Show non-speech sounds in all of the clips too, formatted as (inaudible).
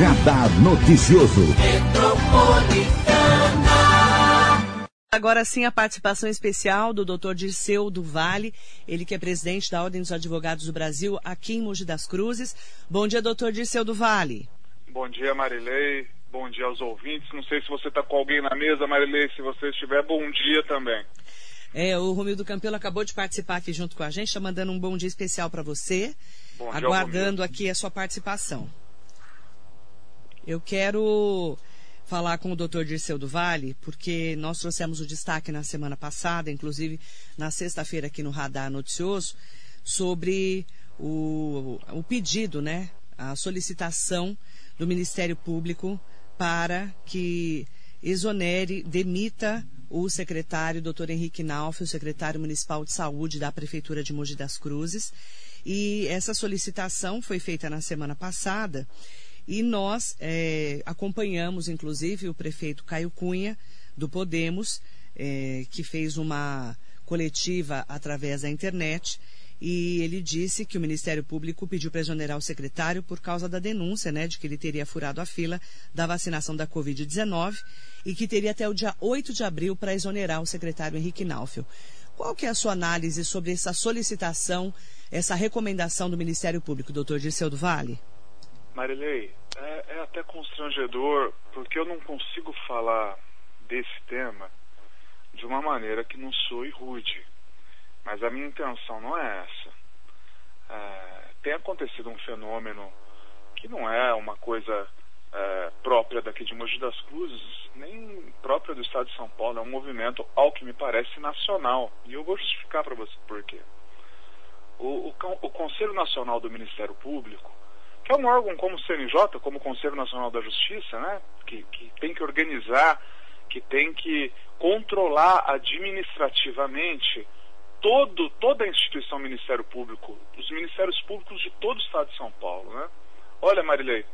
Radar Noticioso. Agora sim a participação especial do Dr. Dirceu do Vale, ele que é presidente da Ordem dos Advogados do Brasil aqui em Mogi das Cruzes. Bom dia, doutor Dirceu do Vale. Bom dia, Marilei. Bom dia aos ouvintes. Não sei se você está com alguém na mesa, Marilei. Se você estiver, bom dia também. É, o Romildo Campelo acabou de participar aqui junto com a gente, está mandando um bom dia especial para você, Bom dia, aguardando aqui a sua participação. Eu quero falar com o Dr. Dirceu do Vale, porque nós trouxemos o destaque na semana passada, inclusive na sexta-feira aqui no Radar Noticioso, sobre o, o pedido, né, a solicitação do Ministério Público para que exonere, demita o secretário Dr. Henrique Nauf, o secretário municipal de saúde da Prefeitura de Mogi das Cruzes. E essa solicitação foi feita na semana passada e nós é, acompanhamos, inclusive, o prefeito Caio Cunha, do Podemos, é, que fez uma coletiva através da internet e ele disse que o Ministério Público pediu para exonerar o secretário por causa da denúncia, né, de que ele teria furado a fila da vacinação da Covid-19 e que teria até o dia 8 de abril para exonerar o secretário Henrique Naufel. Qual que é a sua análise sobre essa solicitação, essa recomendação do Ministério Público, doutor Dirceu do Vale? Marilei, é, é até constrangedor, porque eu não consigo falar desse tema de uma maneira que não soe rude. Mas a minha intenção não é essa. É, tem acontecido um fenômeno que não é uma coisa é, própria daqui de Mogi das Cruzes, nem própria do estado de São Paulo, é um movimento, ao que me parece, nacional. E eu vou justificar para você por quê. O, o, o Conselho Nacional do Ministério Público, é um órgão como o CNJ, como o Conselho Nacional da Justiça, né, que, que tem que organizar, que tem que controlar administrativamente todo, toda a instituição Ministério Público, os ministérios públicos de todo o estado de São Paulo. Né? Olha, Marilei,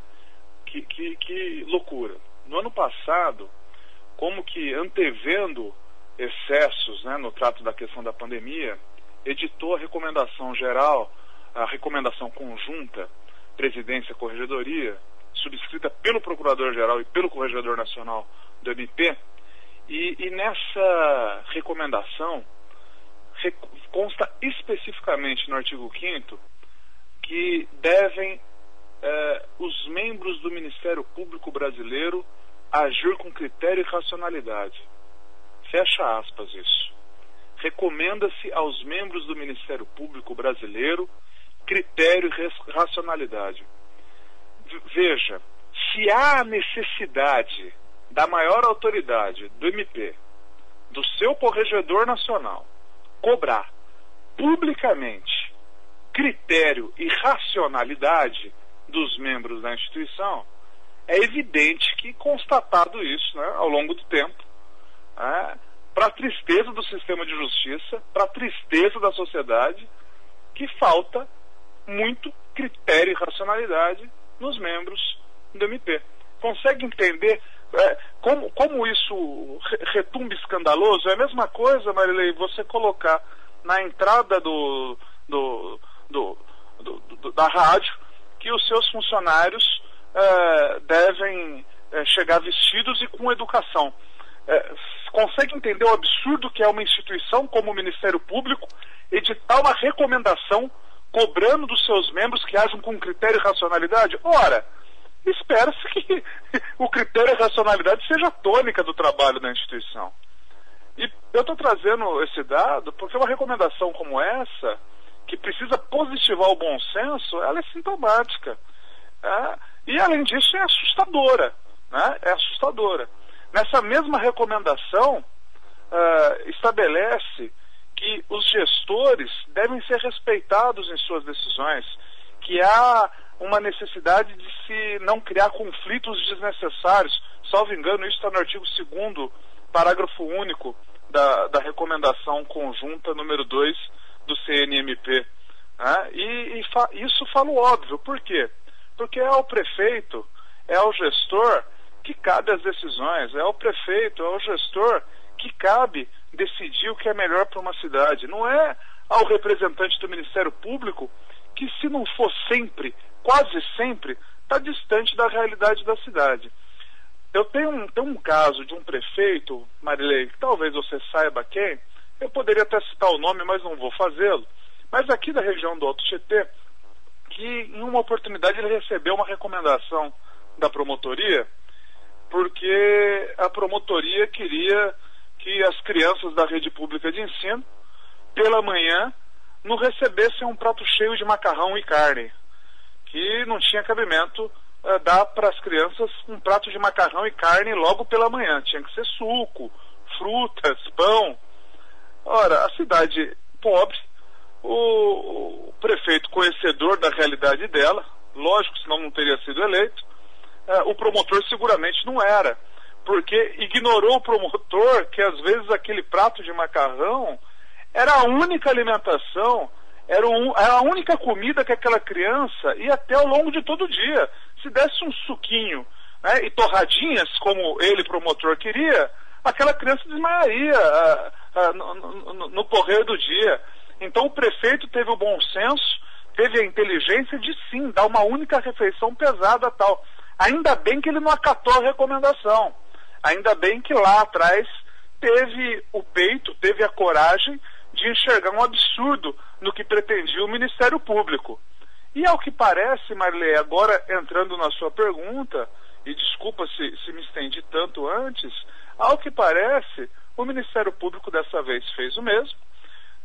que, que, que loucura. No ano passado, como que antevendo excessos né, no trato da questão da pandemia, editou a recomendação geral, a recomendação conjunta, presidência corregedoria, subscrita pelo Procurador-Geral e pelo Corregedor Nacional do MP, e, e nessa recomendação consta especificamente no artigo 5 que devem eh, os membros do Ministério Público Brasileiro agir com critério e racionalidade. Fecha aspas isso. Recomenda-se aos membros do Ministério Público Brasileiro critério e racionalidade. Veja, se há necessidade da maior autoridade do MP, do seu corregedor nacional, cobrar publicamente critério e racionalidade dos membros da instituição, é evidente que, constatado isso né, ao longo do tempo, é, para a tristeza do sistema de justiça, para a tristeza da sociedade, que falta muito critério e racionalidade nos membros do MP. Consegue entender é, como, como isso retumba escandaloso? É a mesma coisa, Marilei, você colocar na entrada do, do, do, do da rádio que os seus funcionários é, devem é, chegar vestidos e com educação. É, consegue entender o absurdo que é uma instituição como o Ministério Público editar uma recomendação cobrando dos seus membros que ajam com critério e racionalidade? Ora, espera-se que (laughs) o critério e racionalidade seja a tônica do trabalho da instituição. E eu estou trazendo esse dado porque uma recomendação como essa, que precisa positivar o bom senso, ela é sintomática. É, e além disso é assustadora. Né? É assustadora. Nessa mesma recomendação, uh, estabelece que os gestores devem ser respeitados em suas decisões, que há uma necessidade de se não criar conflitos desnecessários. Salvo engano, isso está no artigo 2 parágrafo único da, da recomendação conjunta número 2 do CNMP. Né? E, e fa isso óbvio, por quê? Porque é ao prefeito, é ao gestor que cabe as decisões, é ao prefeito, é ao gestor que cabe decidir o que é melhor para uma cidade. Não é ao representante do Ministério Público que, se não for sempre quase sempre está distante da realidade da cidade. Eu tenho um, tenho um caso de um prefeito, Marilei, que talvez você saiba quem, eu poderia até citar o nome, mas não vou fazê-lo, mas aqui da região do Alto Tietê, que em uma oportunidade ele recebeu uma recomendação da promotoria, porque a promotoria queria que as crianças da rede pública de ensino, pela manhã, não recebessem um prato cheio de macarrão e carne, que não tinha cabimento uh, dar para as crianças um prato de macarrão e carne logo pela manhã. Tinha que ser suco, frutas, pão. Ora, a cidade pobre, o, o prefeito conhecedor da realidade dela, lógico, senão não teria sido eleito, uh, o promotor seguramente não era, porque ignorou o promotor que às vezes aquele prato de macarrão era a única alimentação, era, um, era, a única comida que aquela criança ia até ao longo de todo o dia. Se desse um suquinho né, e torradinhas, como ele, promotor, queria, aquela criança desmaiaria ah, ah, no, no, no correr do dia. Então o prefeito teve o bom senso, teve a inteligência de sim dar uma única refeição pesada tal. Ainda bem que ele não acatou a recomendação. Ainda bem que lá atrás teve o peito, teve a coragem de enxergar um absurdo no que pretendia o Ministério Público. E ao que parece, Marilei, agora entrando na sua pergunta, e desculpa se, se me estendi tanto antes, ao que parece, o Ministério Público dessa vez fez o mesmo,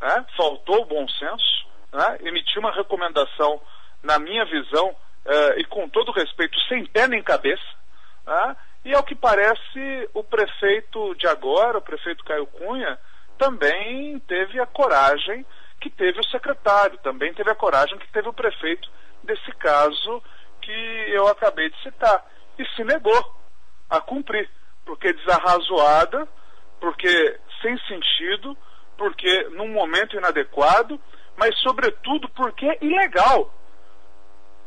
né? faltou o bom senso, né? emitiu uma recomendação, na minha visão, eh, e com todo respeito, sem pé nem cabeça, né? E ao que parece, o prefeito de agora, o prefeito Caio Cunha, também teve a coragem que teve o secretário, também teve a coragem que teve o prefeito desse caso que eu acabei de citar. E se negou a cumprir, porque desarrazoada, porque sem sentido, porque num momento inadequado, mas sobretudo porque ilegal.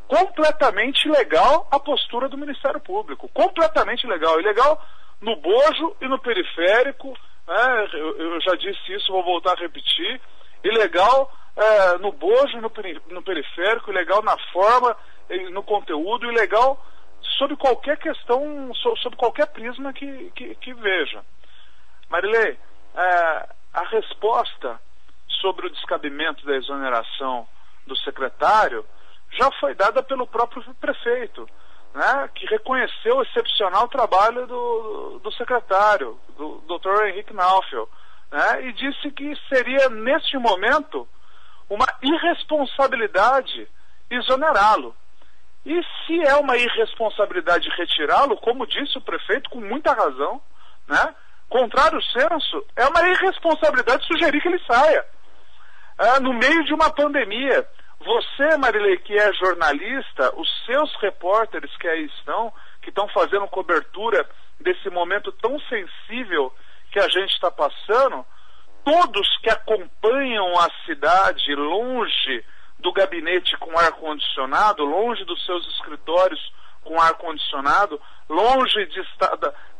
Completamente ilegal a postura do Ministério Público. Completamente ilegal. Ilegal no Bojo e no periférico, né? eu, eu, já disse isso, vou voltar a repetir. Ilegal é, no bojo, no, no periférico, ilegal na forma, no conteúdo, ilegal sobre qualquer questão, sobre qualquer prisma que, que, que veja. Marilei, é, a resposta sobre o descabimento da exoneração do secretário já foi dada pelo próprio prefeito né, que reconheceu o excepcional trabalho do, do secretário, do Dr. Henrique Naufel, né, e disse que seria, neste momento, uma irresponsabilidade exonerá-lo. E se é uma irresponsabilidade retirá-lo, como disse o prefeito com muita razão, né, contrário senso, é uma irresponsabilidade sugerir que ele saia. É, no meio de uma pandemia, você, Marilei, que é jornalista, os seus repórteres que aí estão, que estão fazendo cobertura desse momento tão sensível que a gente está passando, todos que acompanham a cidade longe do gabinete com ar-condicionado, longe dos seus escritórios com ar-condicionado, longe de,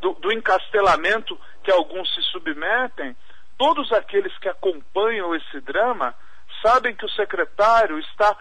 do, do encastelamento que alguns se submetem, todos aqueles que acompanham esse drama sabem que o secretário está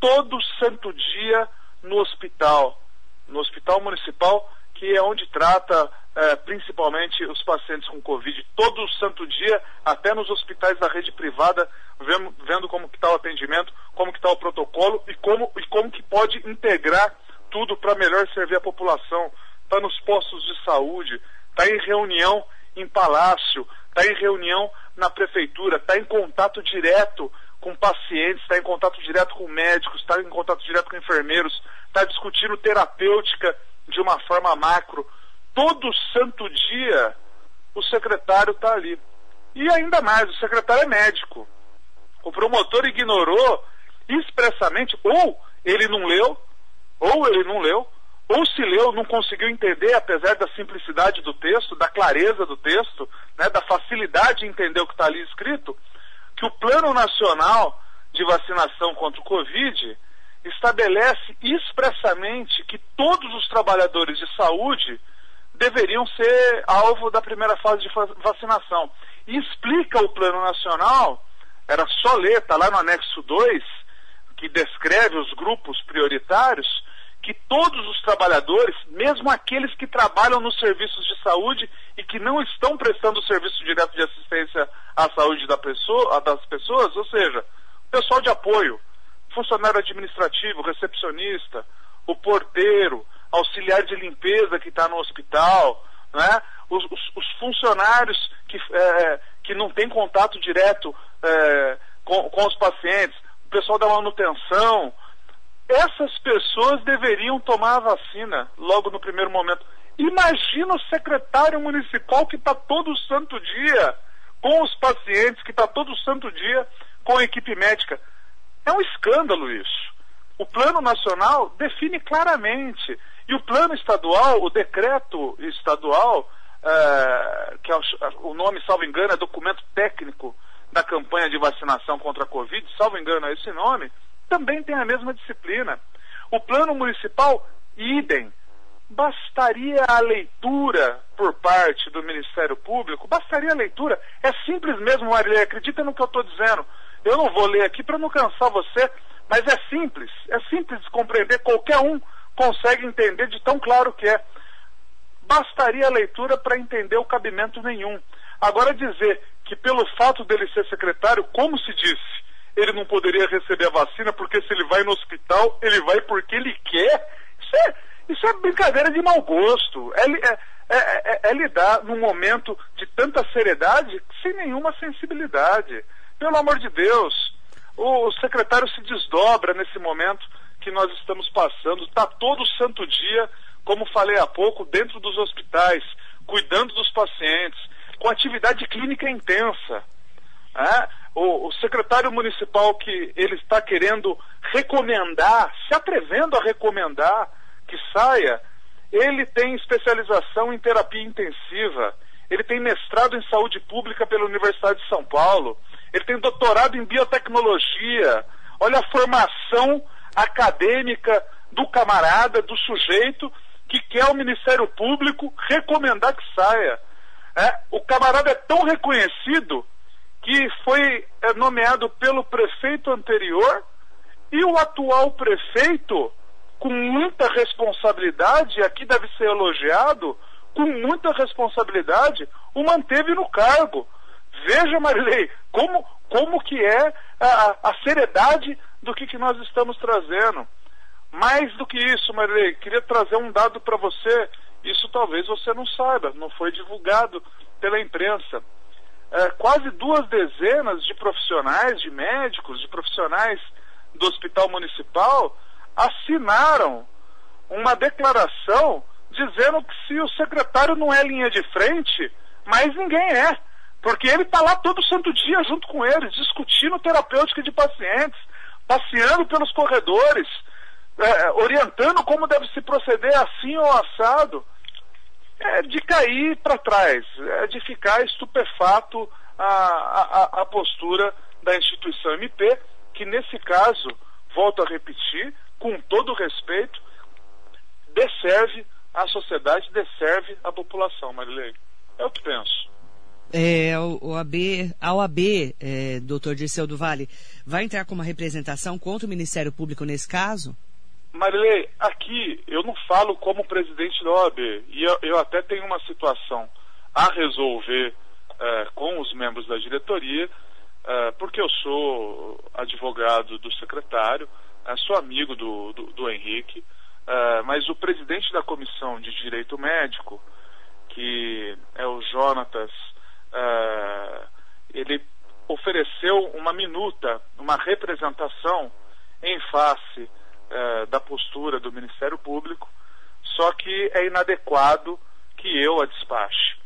todo santo dia no hospital, no hospital municipal, que é onde trata é, principalmente os pacientes com Covid. Todo santo dia, até nos hospitais da rede privada, vendo, vendo como está o atendimento, como está o protocolo e como, e como que pode integrar tudo para melhor servir a população. Está nos postos de saúde, está em reunião em palácio, está em reunião na prefeitura, está em contato direto com pacientes, está em contato direto com médicos, está em contato direto com enfermeiros, está discutindo terapêutica de uma forma macro. Todo santo dia o secretário está ali. E ainda mais, o secretário é médico. O promotor ignorou expressamente, ou ele não leu, ou ele não leu, ou se leu, não conseguiu entender, apesar da simplicidade do texto, da clareza do texto, né, da facilidade de entender o que está ali escrito, que o Plano Nacional de Vacinação contra o Covid estabelece expressamente que todos os trabalhadores de saúde deveriam ser alvo da primeira fase de vacinação. E explica o Plano Nacional, era só ler, está lá no anexo 2, que descreve os grupos prioritários, que todos os trabalhadores, mesmo aqueles que trabalham nos serviços de saúde e que não estão prestando serviço direto de assistência à saúde da pessoa, das pessoas, ou seja, pessoal de apoio, funcionário administrativo, recepcionista, o porteiro, auxiliar de limpeza que está no hospital, né? os, os, os funcionários que, é, que não têm contato direto é, com, com os pacientes, o pessoal da manutenção, essas pessoas deveriam tomar a vacina logo no primeiro momento. Imagina o secretário municipal que está todo santo dia com os pacientes, que está todo santo dia com a equipe médica. É um escândalo isso. O plano nacional define claramente. E o plano estadual, o decreto estadual, é, que é o, o nome, salvo engano, é documento técnico da campanha de vacinação contra a Covid, salvo engano é esse nome, também tem a mesma disciplina. O plano municipal, idem. Bastaria a leitura por parte do Ministério Público, bastaria a leitura. É simples mesmo, Marilei, acredita no que eu estou dizendo. Eu não vou ler aqui para não cansar você, mas é simples, é simples de compreender, qualquer um consegue entender de tão claro que é. Bastaria a leitura para entender o cabimento nenhum. Agora dizer que pelo fato dele ser secretário, como se disse, ele não poderia receber a vacina porque se ele vai no hospital, ele vai porque ele quer. Isso é, isso é brincadeira de mau gosto. É, é, é, é lidar num momento de tanta seriedade sem nenhuma sensibilidade. Pelo amor de Deus, o, secretário se desdobra nesse momento que nós estamos passando, está todo santo dia, como falei há pouco, dentro dos hospitais, cuidando dos pacientes, com atividade clínica intensa. É? O, o, secretário municipal que ele está querendo recomendar, se atrevendo a recomendar que saia, ele tem especialização em terapia intensiva, ele tem mestrado em saúde pública pela Universidade de São Paulo, ele tem doutorado em biotecnologia. Olha a formação acadêmica do camarada, do sujeito que quer o Ministério Público recomendar que saia. É, o camarada é tão reconhecido que foi é, nomeado pelo prefeito anterior e o atual prefeito, com muita responsabilidade, aqui deve ser elogiado, com muita responsabilidade, o manteve no cargo. Veja, Marilei, como, como que é a, a seriedade do que, que nós estamos trazendo. Mais do que isso, Marilei, queria trazer um dado para você. Isso talvez você não saiba, não foi divulgado pela imprensa. É, quase duas dezenas de profissionais, de médicos, de profissionais do Hospital Municipal assinaram uma declaração dizendo que se o secretário não é linha de frente, mas ninguém é. Porque ele está lá todo santo dia junto com eles, discutindo terapêutica de pacientes, passeando pelos corredores, é, orientando como deve se proceder assim ou assado. É de cair para trás, é de ficar estupefato a, a, a postura da instituição MP, que nesse caso, volto a repetir, com todo respeito, desserve a sociedade, desserve a população, Marilei. É o que penso. É, o, AB, a OAB, é, doutor Dirceu do Vale, vai entrar com uma representação contra o Ministério Público nesse caso? Marilei, aqui eu não falo como presidente da OAB, e eu, eu até tenho uma situação a resolver é, com os membros da diretoria, é, porque eu sou advogado do secretário, é, sou amigo do, do, do Henrique, mas o presidente da Comissão de Direito Médico, que é o Jonatas ele ofereceu uma minuta, uma representação em face uh, da postura do Ministério Público, só que é inadequado que eu a despache,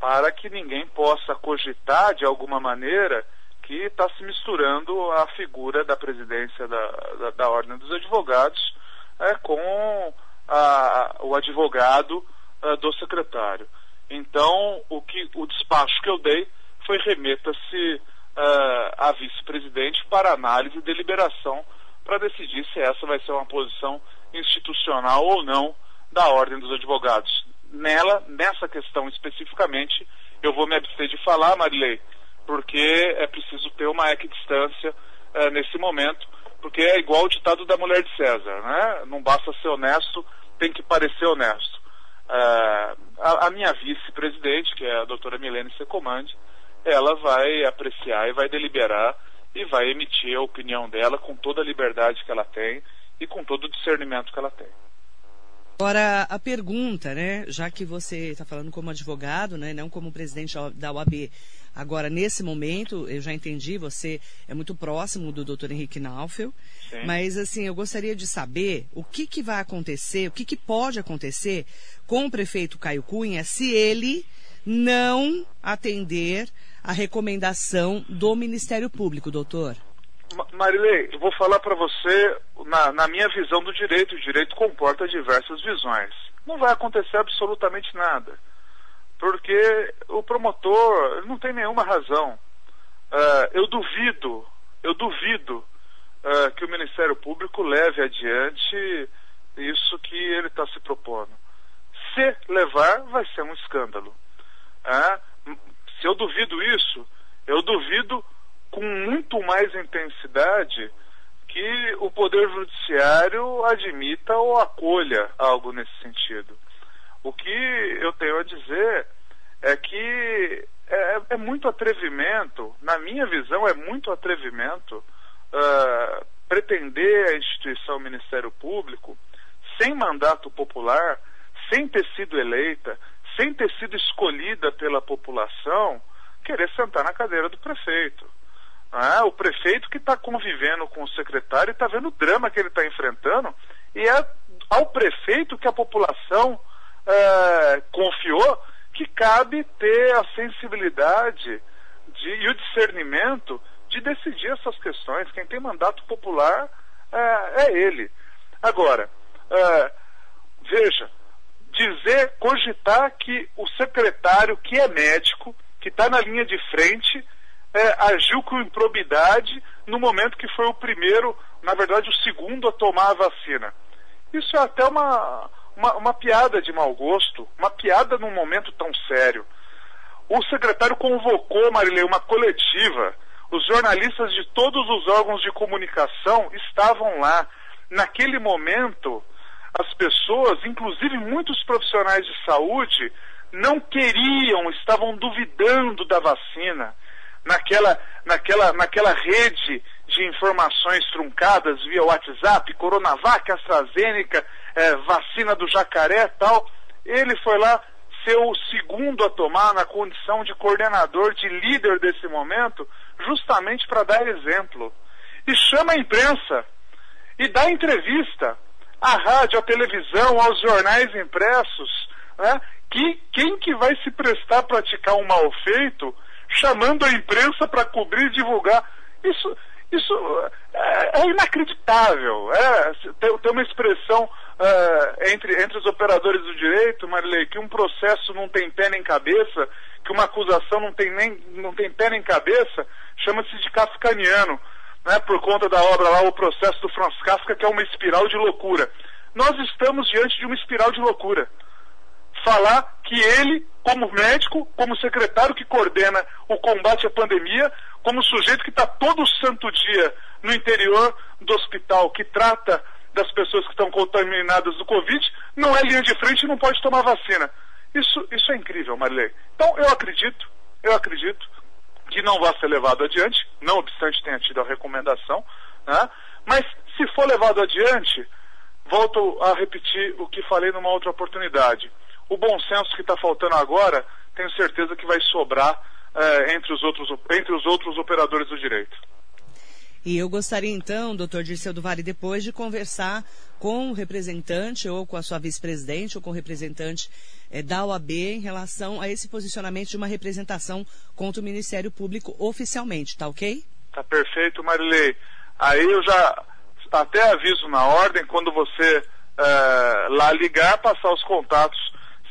para que ninguém possa cogitar de alguma maneira que está se misturando a figura da presidência da, da, da Ordem dos Advogados é, com a, o advogado uh, do secretário. Então, o, que, o despacho que eu dei foi remeta-se uh, à vice-presidente para análise e deliberação para decidir se essa vai ser uma posição institucional ou não da Ordem dos Advogados. Nela, nessa questão especificamente, eu vou me abster de falar, Marilei, porque é preciso ter uma equidistância uh, nesse momento, porque é igual o ditado da mulher de César, né? Não basta ser honesto, tem que parecer honesto. Uh, a, a, minha vice-presidente, que é a doutora Milene Secomandi, ela vai apreciar e vai deliberar e vai emitir a opinião dela com toda a liberdade que ela tem e com todo o discernimento que ela tem. Agora, a pergunta, né, já que você está falando como advogado, né, não como presidente da UAB, agora, nesse momento, eu já entendi, você é muito próximo do doutor Henrique Naufel, Sim. mas, assim, eu gostaria de saber o que, que vai acontecer, o que, que pode acontecer com o prefeito Caio Cunha se ele não atender a recomendação do Ministério Público, doutor. Marilei, eu vou falar para você na, na, minha visão do direito. O direito comporta diversas visões. Não vai acontecer absolutamente nada, porque o promotor não tem nenhuma razão. Uh, eu duvido, eu duvido uh, que o Ministério Público leve adiante isso que ele está se propondo. Se levar, vai ser um escândalo. Uh, se eu duvido isso, eu duvido com muito mais intensidade que o Poder Judiciário admita ou acolha algo nesse sentido. O que eu tenho a dizer é que é, é muito atrevimento, na minha visão, é muito atrevimento uh, pretender a instituição Ministério Público sem mandato popular, sem ter sido eleita, sem ter sido escolhida pela população, querer sentar na cadeira do prefeito. Ah, o prefeito que está convivendo com o secretário está vendo o drama que ele está enfrentando, e é ao prefeito que a população é, confiou que cabe ter a sensibilidade de, e o discernimento de decidir essas questões. Quem tem mandato popular é, é ele. Agora, é, veja, dizer, cogitar que o secretário que é médico, que está na linha de frente, é, agiu com improbidade no momento que foi o primeiro, na verdade o segundo a tomar a vacina. Isso é até uma, uma, uma piada de mau gosto, uma piada num momento tão sério. O secretário convocou, Marilei, uma coletiva. Os jornalistas de todos os órgãos de comunicação estavam lá. Naquele momento, as pessoas, inclusive muitos profissionais de saúde, não queriam, estavam duvidando da vacina naquela, naquela, naquela rede de informações truncadas via WhatsApp, Coronavac, AstraZeneca, é, vacina do jacaré tal. Ele foi lá ser o segundo a tomar na condição de coordenador, de líder desse momento, justamente para dar exemplo. E chama a imprensa e dá entrevista à rádio, à televisão, aos jornais impressos, né? Que, quem que vai se prestar a praticar um mal feito chamando a imprensa para cobrir e divulgar. Isso, isso é, é inacreditável. É, tem, tem, uma expressão é, entre, entre os operadores do direito, Marilei, que um processo não tem pé nem cabeça, que uma acusação não tem, nem, não tem pé nem cabeça, chama-se de kafkaniano, né, por conta da obra lá, o processo do Franz Kafka, que é uma espiral de loucura. Nós estamos diante de uma espiral de loucura falar que ele, como médico, como secretário que coordena o combate à pandemia, como sujeito que está todo santo dia no interior do hospital, que trata das pessoas que estão contaminadas do Covid, não é linha de frente e não pode tomar vacina. Isso, isso é incrível, Marilei. Então, eu acredito, eu acredito que não vai ser levado adiante, não obstante tenha tido a recomendação, né? mas se for levado adiante, volto a repetir o que falei numa outra oportunidade o bom senso que está faltando agora, tenho certeza que vai sobrar é, entre, os outros, entre os outros operadores do direito. E eu gostaria então, doutor Dirceu do Vale, depois de conversar com o representante ou com a sua vice-presidente ou com o representante é, da OAB em relação a esse posicionamento de uma representação contra o Ministério Público oficialmente, tá ok? Tá perfeito, Marilei. Aí eu já até aviso na ordem, quando você é, lá ligar, passar os contatos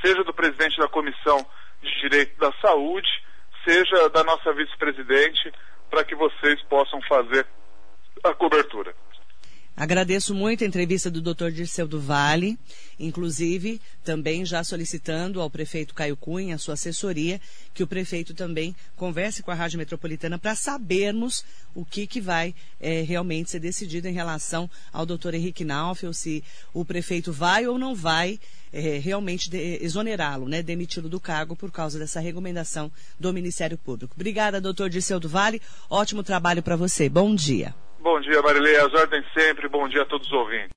seja do presidente da Comissão de Direito da Saúde, seja da nossa vice-presidente, para que vocês possam fazer a cobertura. Agradeço muito a entrevista do Dr. Dirceu do Vale, inclusive também já solicitando ao prefeito Caio Cunha, a sua assessoria, que o prefeito também converse com a Rádio Metropolitana para sabermos o que, que vai é, realmente ser decidido em relação ao Dr. Henrique Naufel, se o prefeito vai ou não vai é, realmente exonerá-lo, né, demiti-lo do cargo por causa dessa recomendação do Ministério Público. Obrigada, doutor Dirceu do Vale. Ótimo trabalho para você. Bom dia. Bom dia, Marilei. As ordens sempre. Bom dia a todos os ouvintes.